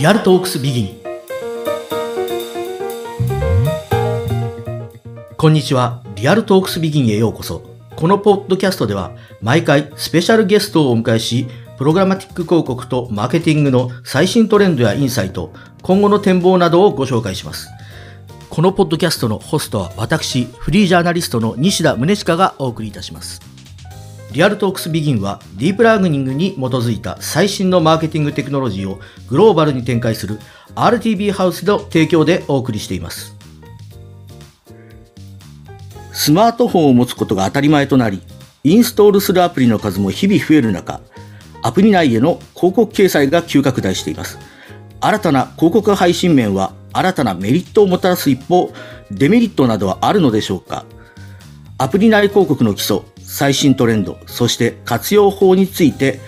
リアルトークスビギン。こんにちは。リアルトークスビギンへようこそ。このポッドキャストでは毎回スペシャルゲストをお迎えしプログラマティック広告とマーケティングの最新トレンドやインサイト今後の展望などをご紹介します。このポッドキャストのホストは私フリージャーナリストの西田宗近がお送りいたします。リアルトークスビギンはディープラーニングに基づいた最新のマーケティングテクノロジーをグローバルに展開する RTB ハウスの提供でお送りしています。スマートフォンを持つことが当たり前となり、インストールするアプリの数も日々増える中、アプリ内への広告掲載が急拡大しています。新たな広告配信面は新たなメリットをもたらす一方、デメリットなどはあるのでしょうかアプリ内広告の基礎、最新トレンド、そして活用法について、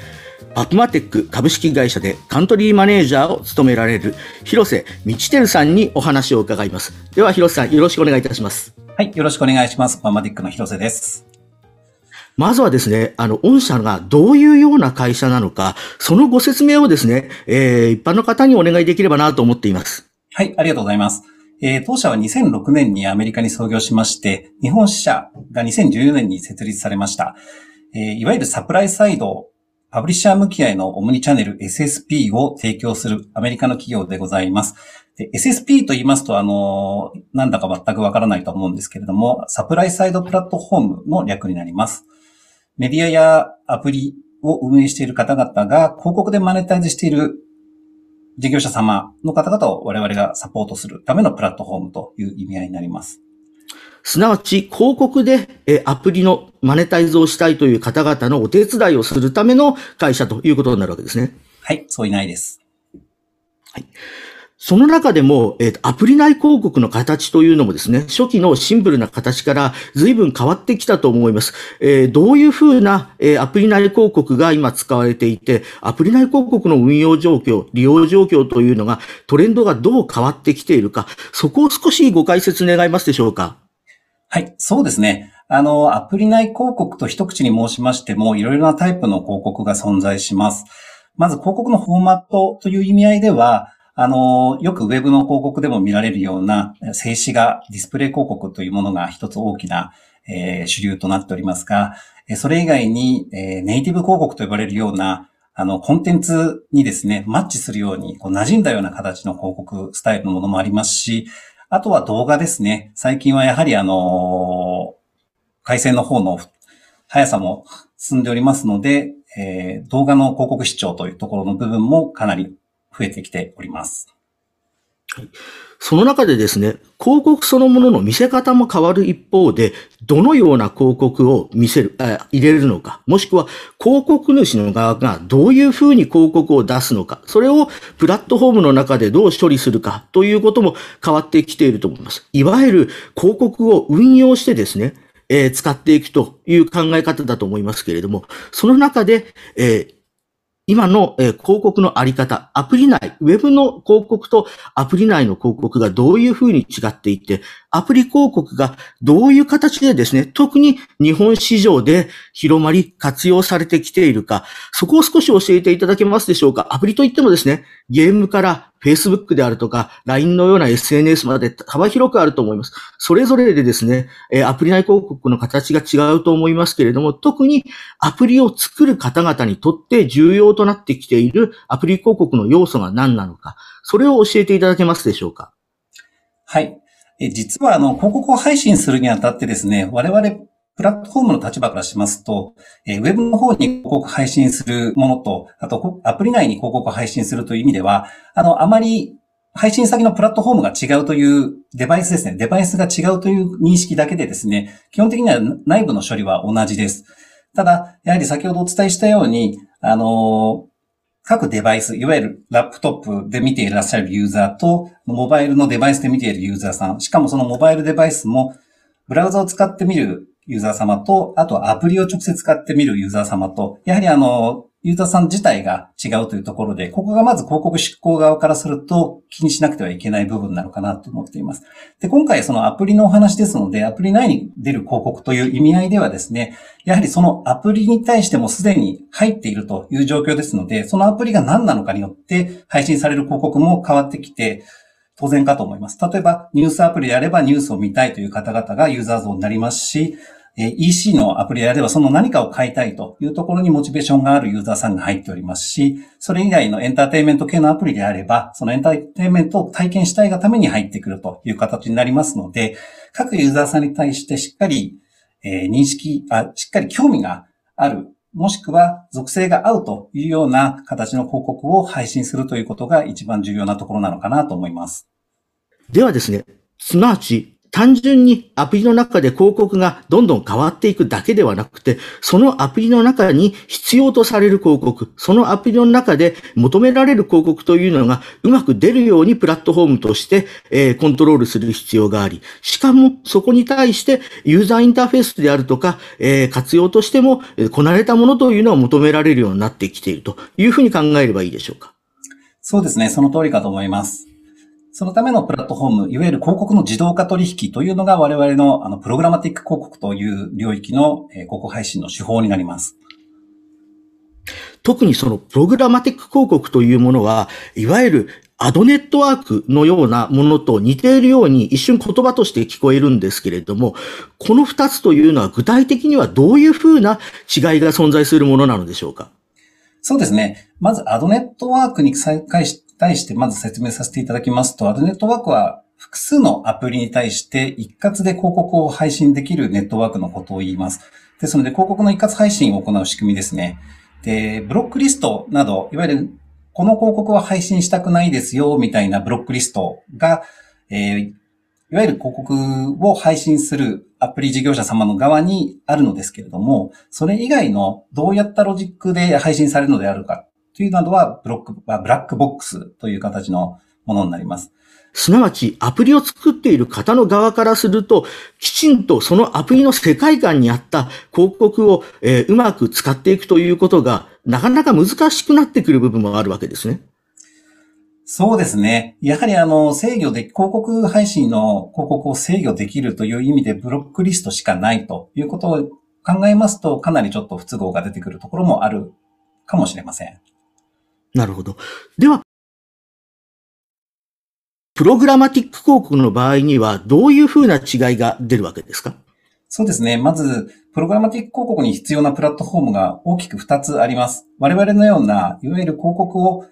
パプマテック株式会社でカントリーマネージャーを務められる広瀬道輝さんにお話を伺います。では広瀬さんよろしくお願いいたします。はい、よろしくお願いします。パプマテックの広瀬です。まずはですね、あの、御社がどういうような会社なのか、そのご説明をですね、えー、一般の方にお願いできればなと思っています。はい、ありがとうございます。えー、当社は2006年にアメリカに創業しまして、日本支社が2014年に設立されました。えー、いわゆるサプライサイド、パブリッシャー向き合いのオムニチャンネル SSP を提供するアメリカの企業でございます。で SSP と言いますと、あの、なんだか全くわからないと思うんですけれども、サプライサイドプラットフォームの略になります。メディアやアプリを運営している方々が広告でマネタイズしている事業者様の方々を我々がサポートするためのプラットフォームという意味合いになります。すなわち、広告でえアプリのマネタイズをしたいという方々のお手伝いをするための会社ということになるわけですね。はい、そういないです。その中でも、えー、アプリ内広告の形というのもですね、初期のシンプルな形から随分変わってきたと思います。えー、どういうふうな、えー、アプリ内広告が今使われていて、アプリ内広告の運用状況、利用状況というのが、トレンドがどう変わってきているか、そこを少しご解説願いますでしょうか？はい、そうですね。あの、アプリ内広告と一口に申しましても、いろいろなタイプの広告が存在します。まず広告のフォーマットという意味合いでは、あの、よくウェブの広告でも見られるような静止画、ディスプレイ広告というものが一つ大きな、えー、主流となっておりますが、それ以外に、えー、ネイティブ広告と呼ばれるような、あの、コンテンツにですね、マッチするように、こう馴染んだような形の広告スタイルのものもありますし、あとは動画ですね。最近はやはりあの、回線の方の速さも進んでおりますので、えー、動画の広告視聴というところの部分もかなり増えてきております。その中でですね、広告そのものの見せ方も変わる一方で、どのような広告を見せる、あ入れるのか、もしくは広告主の側がどういうふうに広告を出すのか、それをプラットフォームの中でどう処理するかということも変わってきていると思います。いわゆる広告を運用してですね、えー、使っていくという考え方だと思いますけれども、その中で、えー今の、え広告のあり方、アプリ内、ウェブの広告とアプリ内の広告がどういうふうに違っていて、アプリ広告がどういう形でですね、特に日本市場で広まり活用されてきているか、そこを少し教えていただけますでしょうか？アプリといってもですね、ゲームから Facebook であるとか、LINE のような SNS まで幅広くあると思います。それぞれでですね、アプリ内広告の形が違うと思いますけれども、特にアプリを作る方々にとって重要となってきているアプリ広告の要素が何なのか、それを教えていただけますでしょうか？はい。実は、あの、広告を配信するにあたってですね、我々、プラットフォームの立場からしますと、えウェブの方に広告配信するものと、あと、アプリ内に広告を配信するという意味では、あの、あまり配信先のプラットフォームが違うというデバイスですね。デバイスが違うという認識だけでですね、基本的には内部の処理は同じです。ただ、やはり先ほどお伝えしたように、あの、各デバイス、いわゆるラップトップで見ていらっしゃるユーザーと、モバイルのデバイスで見ているユーザーさん、しかもそのモバイルデバイスも、ブラウザを使ってみるユーザー様と、あとアプリを直接使ってみるユーザー様と、やはりあの、ユーザーさん自体が違うというところで、ここがまず広告執行側からすると気にしなくてはいけない部分なのかなと思っています。で、今回そのアプリのお話ですので、アプリ内に出る広告という意味合いではですね、やはりそのアプリに対してもすでに入っているという状況ですので、そのアプリが何なのかによって配信される広告も変わってきて、当然かと思います。例えば、ニュースアプリであればニュースを見たいという方々がユーザー像になりますし、え EC のアプリであればその何かを買いたいというところにモチベーションがあるユーザーさんが入っておりますし、それ以外のエンターテイメント系のアプリであれば、そのエンターテイメントを体験したいがために入ってくるという形になりますので、各ユーザーさんに対してしっかり、え、認識あ、しっかり興味がある、もしくは属性が合うというような形の広告を配信するということが一番重要なところなのかなと思います。ではですね、すなわち単純にアプリの中で広告がどんどん変わっていくだけではなくて、そのアプリの中に必要とされる広告、そのアプリの中で求められる広告というのがうまく出るようにプラットフォームとして、えー、コントロールする必要があり、しかもそこに対してユーザーインターフェースであるとか、えー、活用としても、えー、こなれたものというのは求められるようになってきているというふうに考えればいいでしょうか？そうですね。その通りかと思います。そのためのプラットフォーム、いわゆる広告の自動化取引というのが我々のあのプログラマティック広告という領域の広告配信の手法になります。特にそのプログラマティック広告というものは、いわゆるアドネットワークのようなものと似ているように一瞬言葉として聞こえるんですけれども、この二つというのは具体的にはどういうふうな違いが存在するものなのでしょうか？そうですね。まずアドネットワークに再開し対してまず説明させていただきますと、アドネットワークは複数のアプリに対して一括で広告を配信できるネットワークのことを言います。ですので、広告の一括配信を行う仕組みですね。で、ブロックリストなど、いわゆるこの広告は配信したくないですよ、みたいなブロックリストが、えー、いわゆる広告を配信するアプリ事業者様の側にあるのですけれども、それ以外のどうやったロジックで配信されるのであるかというなどはブロック、ブラックボックスという形のものになります。すなわち、アプリを作っている方の側からすると、きちんとそのアプリの世界観にあった広告を、えー、うまく使っていくということが、なかなか難しくなってくる部分もあるわけですね。そうですね。やはりあの、制御で、広告配信の広告を制御できるという意味でブロックリストしかないということを考えますと、かなりちょっと不都合が出てくるところもあるかもしれません。なるほど。では、プログラマティック広告の場合には、どういうふうな違いが出るわけですか？そうですね。まず、プログラマティック広告に必要なプラットフォームが大きく2つあります。我々のような、いわゆる広告を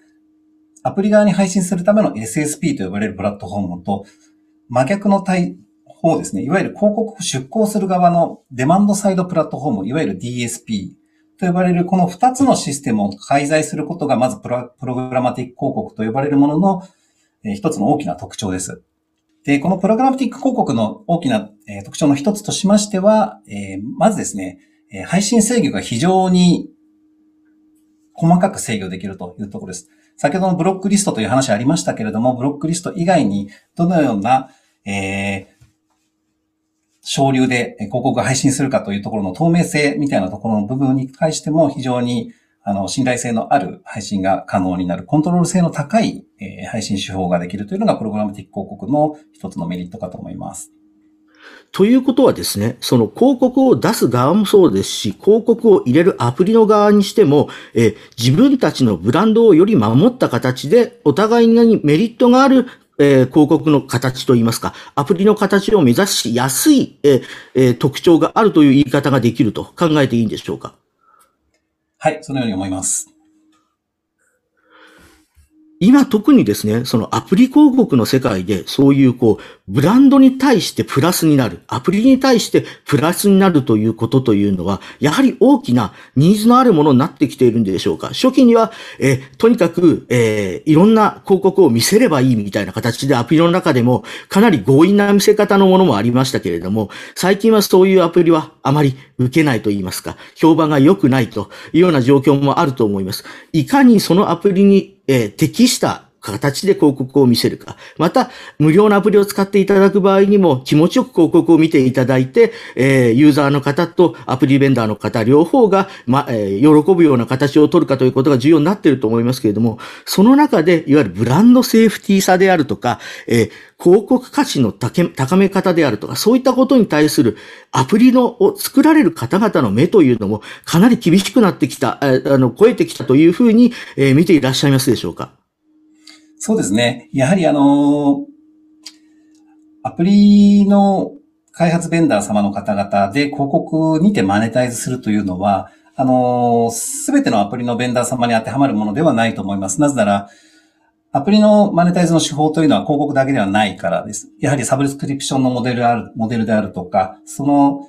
アプリ側に配信するための SSP と呼ばれるプラットフォームと、真逆の対方ですね。いわゆる広告を出稿する側のデマンドサイドプラットフォーム、いわゆる DSP と呼ばれるこの2つのシステムを介在することがまずプログラマティック広告と呼ばれるものの一つの大きな特徴です。で、このプログラマティック広告の大きな特徴の一つとしましては、まずですね、配信制御が非常に細かく制御できるというところです。先ほどのブロックリストという話ありましたけれども、ブロックリスト以外にどのような、え省流で広告が配信するかというところの透明性みたいなところの部分に対しても非常にあの信頼性のある配信が可能になる、コントロール性の高い、配信手法ができるというのがプログラム的広告の一つのメリットかと思います。ということはですね、その広告を出す側もそうですし、広告を入れるアプリの側にしても、え自分たちのブランドをより守った形で、お互いにメリットがあるえー、広告の形といいますか、アプリの形を目指しやすい、えー、特徴があるという言い方ができると考えていいんでしょうか？はい、そのように思います。今特にですね、そのアプリ広告の世界でそういうこう、ブランドに対してプラスになる、アプリに対してプラスになるということというのは、やはり大きなニーズのあるものになってきているんでしょうか。初期には、え、とにかく、えー、いろんな広告を見せればいいみたいな形でアプリの中でもかなり強引な見せ方のものもありましたけれども、最近はそういうアプリはあまり受けないと言いますか、評判が良くないというような状況もあると思います。いかにそのアプリにえー、適した形で広告を見せるか。また、無料のアプリを使っていただく場合にも気持ちよく広告を見ていただいて、えー、ユーザーの方とアプリベンダーの方両方が、ま、えー、喜ぶような形を取るかということが重要になっていると思いますけれども、その中で、いわゆるブランドセーフティーさであるとか、えー、広告価値の高め方であるとか、そういったことに対するアプリのを作られる方々の目というのもかなり厳しくなってきた、あの、超えてきたというふうに、えー、見ていらっしゃいますでしょうかそうですね。やはりあの、アプリの開発ベンダー様の方々で広告にてマネタイズするというのは、あの、すべてのアプリのベンダー様に当てはまるものではないと思います。なぜなら、アプリのマネタイズの手法というのは広告だけではないからです。やはりサブスクリプションのモデルある、モデルであるとか、その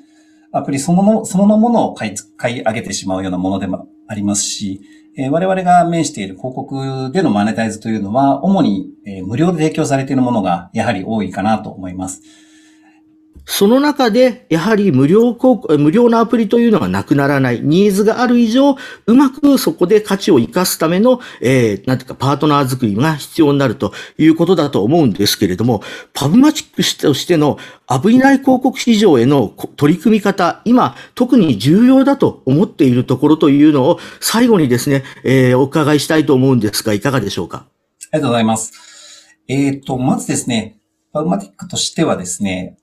アプリそのもの、そのものを買い、買い上げてしまうようなものでもありますし、え、我々が面している広告でのマネタイズというのは、主に、え、無料で提供されているものがやはり多いかなと思います。その中で、やはり無料広無料のアプリというのがなくならない、ニーズがある以上、うまくそこで価値を生かすための、えー、なんていうか、パートナー作りが必要になるということだと思うんですけれども、パブマチックとしてのアプリ内広告市場への取り組み方、今、特に重要だと思っているところというのを、最後にですね、えー、お伺いしたいと思うんですが、いかがでしょうか？ありがとうございます。えっ、ー、と、まずですね、パブマティックとしてはですね、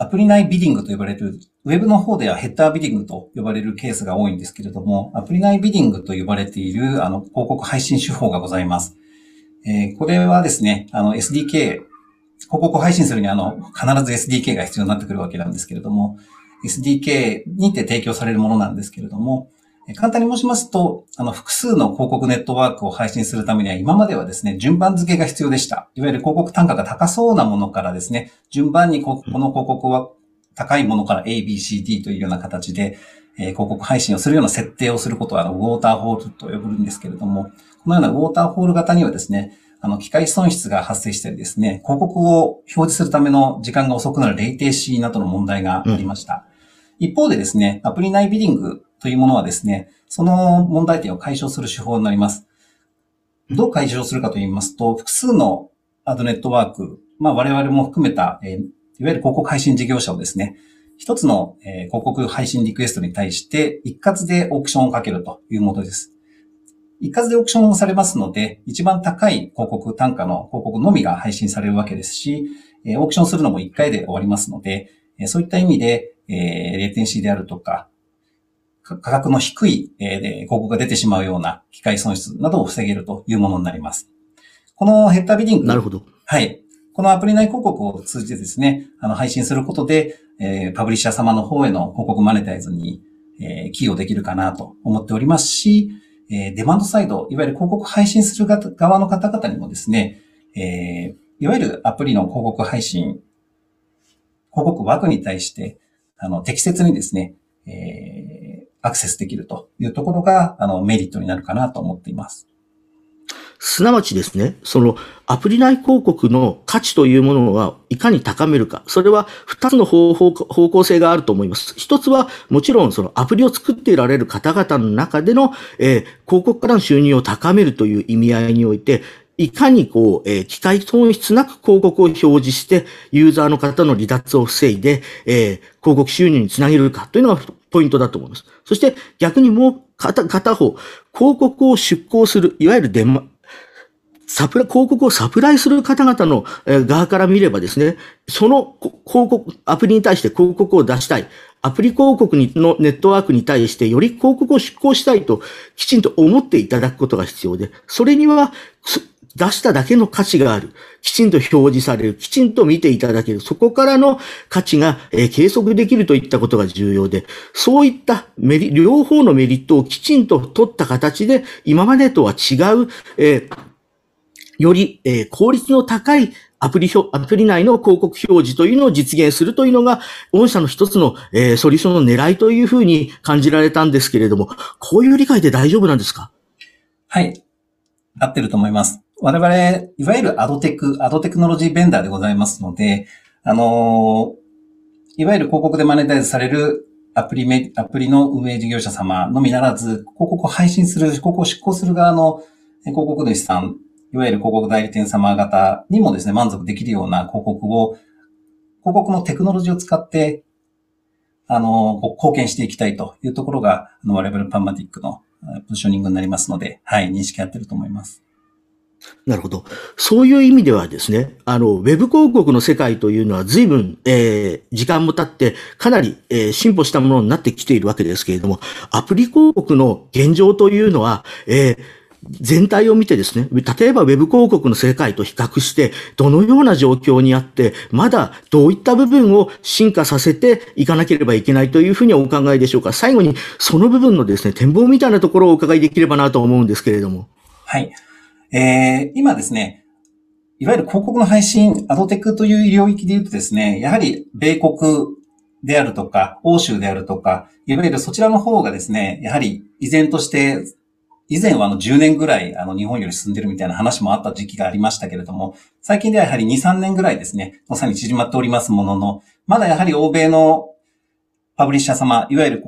アプリ内ビディングと呼ばれる、ウェブの方ではヘッダービディングと呼ばれるケースが多いんですけれども、アプリ内ビディングと呼ばれている、あの、広告配信手法がございます。えー、これはですね、あの、SDK、広告配信するに、あの、必ず SDK が必要になってくるわけなんですけれども、SDK にて提供されるものなんですけれども、簡単に申しますと、あの、複数の広告ネットワークを配信するためには、今まではですね、順番付けが必要でした。いわゆる広告単価が高そうなものからですね、順番にここの広告は高いものから A, B, C, D というような形で、え、広告配信をするような設定をすることは、あの、ウォーターホールと呼ぶんですけれども、このようなウォーターホール型にはですね、あの、機械損失が発生したりですね、広告を表示するための時間が遅くなるレイテーシーなどの問題がありました。うん、一方でですね、アプリ内ビディングというものはですね、その問題点を解消する手法になります。どう解消するかと言いますと、複数のアドネットワーク、まあ我々も含めた、えー、いわゆる広告配信事業者をですね、一つの、えー、広告配信リクエストに対して一括でオークションをかけるというものです。一括でオークションをされますので、一番高い広告単価の広告のみが配信されるわけですし、えー、オークションするのも一回で終わりますので、えー、そういった意味で、えー、レーテンシーであるとか、価格の低い、えー、広告が出てしまうような機械損失などを防げるというものになります。このヘッダービディング。なるほど。はい。このアプリ内広告を通じてですね、あの、配信することで、えー、パブリッシャー様の方への広告マネタイズに、えー、寄与できるかなと思っておりますし、えー、デマンドサイド、いわゆる広告配信する側の方々にもですね、えー、いわゆるアプリの広告配信、広告枠に対して、あの、適切にですね、えー、アクセスできるというところが、あの、メリットになるかなと思っています。すなわちですね、そのアプリ内広告の価値というものはいかに高めるか。それは二つの方法、方向性があると思います。一つはもちろんそのアプリを作っていられる方々の中での、えー、広告からの収入を高めるという意味合いにおいて、いかにこう、えー、機械損失なく広告を表示して、ユーザーの方の離脱を防いで、えー、広告収入につなげるかというのがポイントだと思います。そして逆にもう片片方、広告を出稿する、いわゆるデマ、サプラ、広告をサプライする方々の側から見ればですね、その広告、アプリに対して広告を出したい。アプリ広告にのネットワークに対してより広告を出稿したいときちんと思っていただくことが必要で、それには出しただけの価値がある。きちんと表示される。きちんと見ていただける。そこからの価値が、えー、計測できるといったことが重要で、そういったメリ、両方のメリットをきちんと取った形で、今までとは違う、えー、より、えー、効率の高いアプリ表、アプリ内の広告表示というのを実現するというのが、御社の一つの、えー、ソリューションの狙いというふうに感じられたんですけれども、こういう理解で大丈夫なんですか？はい。合ってると思います。我々、いわゆるアドテク、アドテクノロジーベンダーでございますので、あのいわゆる広告でマネタイズされるアプリメ、アプリの運営事業者様のみならず、広告を配信する、広告を執行する側の広告主さんいわゆる広告代理店様方にもですね、満足できるような広告を、広告のテクノロジーを使って、あの、貢献していきたいというところが、あの、我々パンマティックのポジショニングになりますので、はい、認識合ってると思います。なるほど。そういう意味ではですね、あの、ウェブ広告の世界というのは随分、えー、時間も経って、かなり、えー、進歩したものになってきているわけですけれども、アプリ広告の現状というのは、えー、全体を見てですね、例えばウェブ広告の世界と比較して、どのような状況にあって、まだどういった部分を進化させていかなければいけないというふうにお考えでしょうか。最後に、その部分のですね、展望みたいなところをお伺いできればなと思うんですけれども。はい。えー、今ですね、いわゆる広告の配信、アドテックという領域で言うとですね、やはり米国であるとか、欧州であるとか、いわゆるそちらの方がですね、やはり依然として以前はあの10年ぐらいあの日本より進んでるみたいな話もあった時期がありましたけれども、最近ではやはり2、3年ぐらいですね、まさに縮まっておりますものの、まだやはり欧米のパブリッシャー様、いわゆる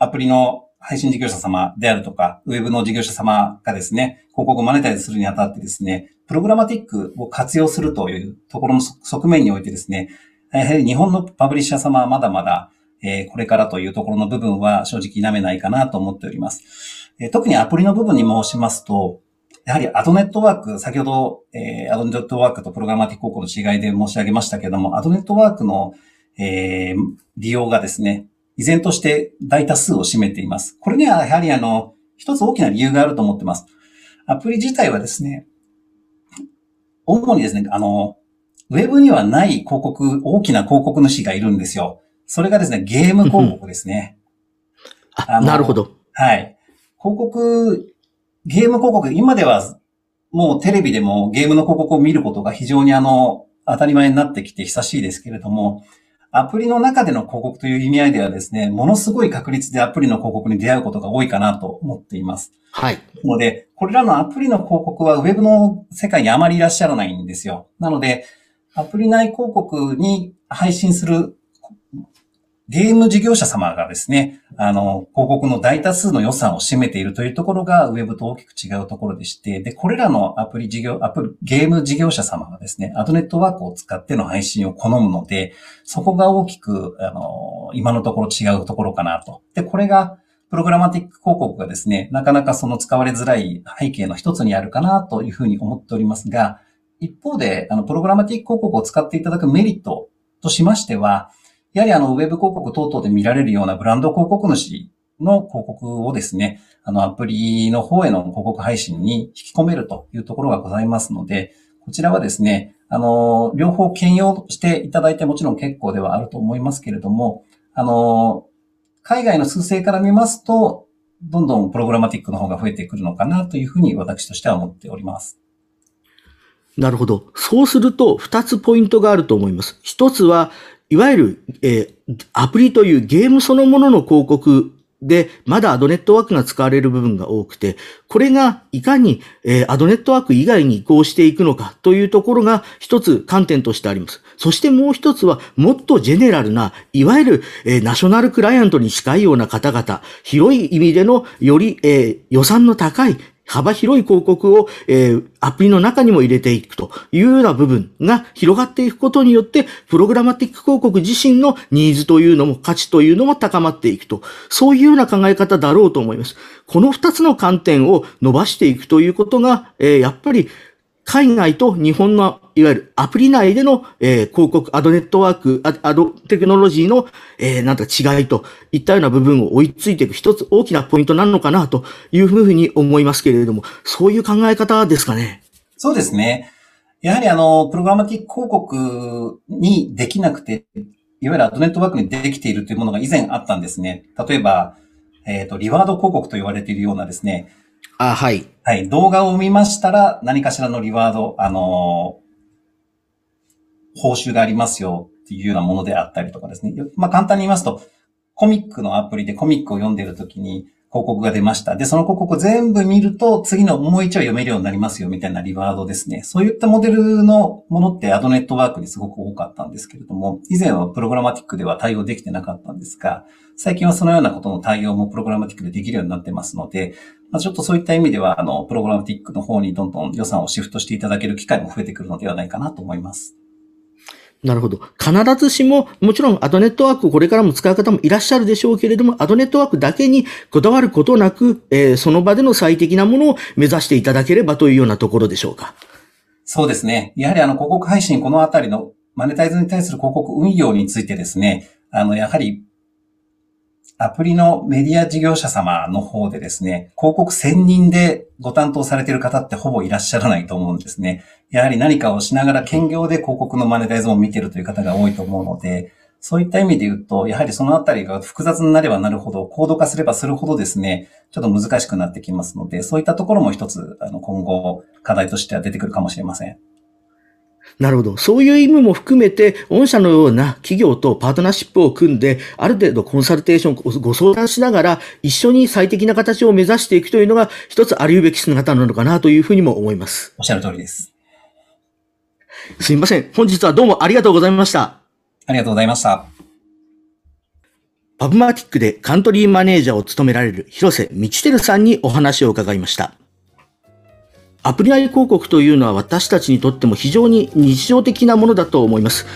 アプリの配信事業者様であるとか、ウェブの事業者様がですね、広告をマネタイズするにあたってですね、プログラマティックを活用するというところの側面においてですね、やはり日本のパブリッシャー様はまだまだ、え、これからというところの部分は正直否めないかなと思っております。え特にアプリの部分に申しますと、やはりアドネットワーク、先ほど、え、アドネットワークとプログラマティック高校の違いで申し上げましたけども、アドネットワークの、え、利用がですね、依然として大多数を占めています。これにはやはりあの、一つ大きな理由があると思ってます。アプリ自体はですね、主にですね、あの、ウェブにはない広告、大きな広告主がいるんですよ。それがですね、ゲーム広告ですね。あなるほど。はい。広告、ゲーム広告、今ではもうテレビでもゲームの広告を見ることが非常にあの、当たり前になってきて久しいですけれども、アプリの中での広告という意味合いではですね、ものすごい確率でアプリの広告に出会うことが多いかなと思っています。はい。ので、これらのアプリの広告はウェブの世界にあまりいらっしゃらないんですよ。なので、アプリ内広告に配信するゲーム事業者様がですね、あの、広告の大多数の予算を占めているというところが、ウェブと大きく違うところでして、で、これらのアプリ事業、アプリ、ゲーム事業者様がですね、アドネットワークを使っての配信を好むので、そこが大きく、あの、今のところ違うところかなと。で、これが、プログラマティック広告がですね、なかなかその使われづらい背景の一つにあるかなというふうに思っておりますが、一方で、あの、プログラマティック広告を使っていただくメリットとしましては、やはりあの、ウェブ広告等々で見られるようなブランド広告主の広告をですね、あの、アプリの方への広告配信に引き込めるというところがございますので、こちらはですね、あの、両方兼用していただいてもちろん結構ではあると思いますけれども、あの、海外の数勢から見ますと、どんどんプログラマティックの方が増えてくるのかなというふうに私としては思っております。なるほど。そうすると、二つポイントがあると思います。一つは、いわゆる、えー、アプリというゲームそのものの広告で、まだアドネットワークが使われる部分が多くて、これがいかに、えー、アドネットワーク以外に移行していくのかというところが一つ観点としてあります。そしてもう一つは、もっとジェネラルな、いわゆる、えー、ナショナルクライアントに近いような方々、広い意味でのより、えー、予算の高い幅広い広告を、えー、アプリの中にも入れていくというような部分が広がっていくことによって、プログラマティック広告自身のニーズというのも価値というのも高まっていくと、そういうような考え方だろうと思います。この二つの観点を伸ばしていくということが、えー、やっぱり海外と日本のいわゆるアプリ内での、えー、広告、アドネットワーク、アドテクノロジーの、えー、なんか違いといったような部分を追いついていく一つ大きなポイントなのかなというふうに思いますけれども、そういう考え方ですかね。そうですね。やはりあの、プログラマティック広告にできなくて、いわゆるアドネットワークにできているというものが以前あったんですね。例えば、えっ、ー、と、リワード広告と言われているようなですね。あ、はい。はい。動画を見ましたら何かしらのリワード、あの報酬がありますよっていうようなものであったりとかですね。まあ簡単に言いますと、コミックのアプリでコミックを読んでるときに、広告が出ました。で、その広告を全部見ると、次のもう一話読めるようになりますよ、みたいなリワードですね。そういったモデルのものってアドネットワークにすごく多かったんですけれども、以前はプログラマティックでは対応できてなかったんですが、最近はそのようなことの対応もプログラマティックでできるようになってますので、まあ、ちょっとそういった意味では、あの、プログラマティックの方にどんどん予算をシフトしていただける機会も増えてくるのではないかなと思います。なるほど。必ずしも、もちろんアドネットワークこれからも使う方もいらっしゃるでしょうけれども、アドネットワークだけにこだわることなく、えー、その場での最適なものを目指していただければというようなところでしょうか。そうですね。やはりあの、広告配信、このあたりのマネタイズに対する広告運用についてですね、あの、やはりアプリのメディア事業者様の方でですね、広告専任でご担当されている方ってほぼいらっしゃらないと思うんですね。やはり何かをしながら兼業で広告のマネタイズを見ているという方が多いと思うので、そういった意味で言うと、やはりそのあたりが複雑になればなるほど、高度化すればするほどですね、ちょっと難しくなってきますので、そういったところも一つ、あの、今後課題としては出てくるかもしれません。なるほど。そういう意味も含めて、御社のような企業とパートナーシップを組んで、ある程度コンサルテーションご相談しながら、一緒に最適な形を目指していくというのが、一つありうべき姿なのかなというふうにも思います。おっしゃる通りです。すみません。本日はどうもありがとうございました。ありがとうございました。パブマティックでカントリーマネージャーを務められる広瀬道輝さんにお話を伺いました。アプリ内広告というのは私たちにとっても非常に日常的なものだと思います。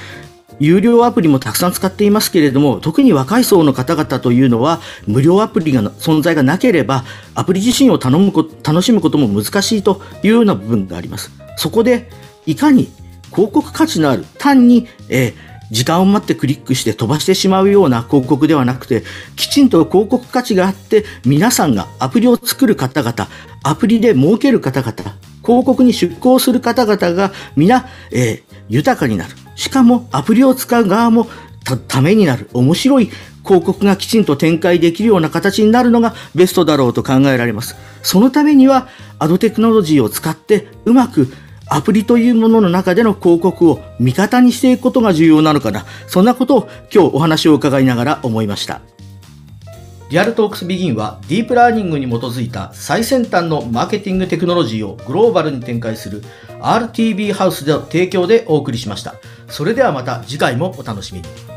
有料アプリもたくさん使っていますけれども、特に若い層の方々というのは、無料アプリが存在がなければ、アプリ自身を頼むこ楽しむことも難しいというような部分があります。そこで、いかに広告価値のある、単に、えー時間を待ってクリックして飛ばしてしまうような広告ではなくて、きちんと広告価値があって、皆さんがアプリを作る方々、アプリで儲ける方々、広告に出向する方々が皆、えー、豊かになる。しかもアプリを使う側もためになる。面白い広告がきちんと展開できるような形になるのがベストだろうと考えられます。そのためには、アドテクノロジーを使ってうまくアプリというものの中での広告を味方にしていくことが重要なのかな。そんなことを今日お話を伺いながら思いました。リアルトークスビギンはディープラーニングに基づいた最先端のマーケティングテクノロジーをグローバルに展開する RTB ハウスでの提供でお送りしました。それではまた次回もお楽しみに。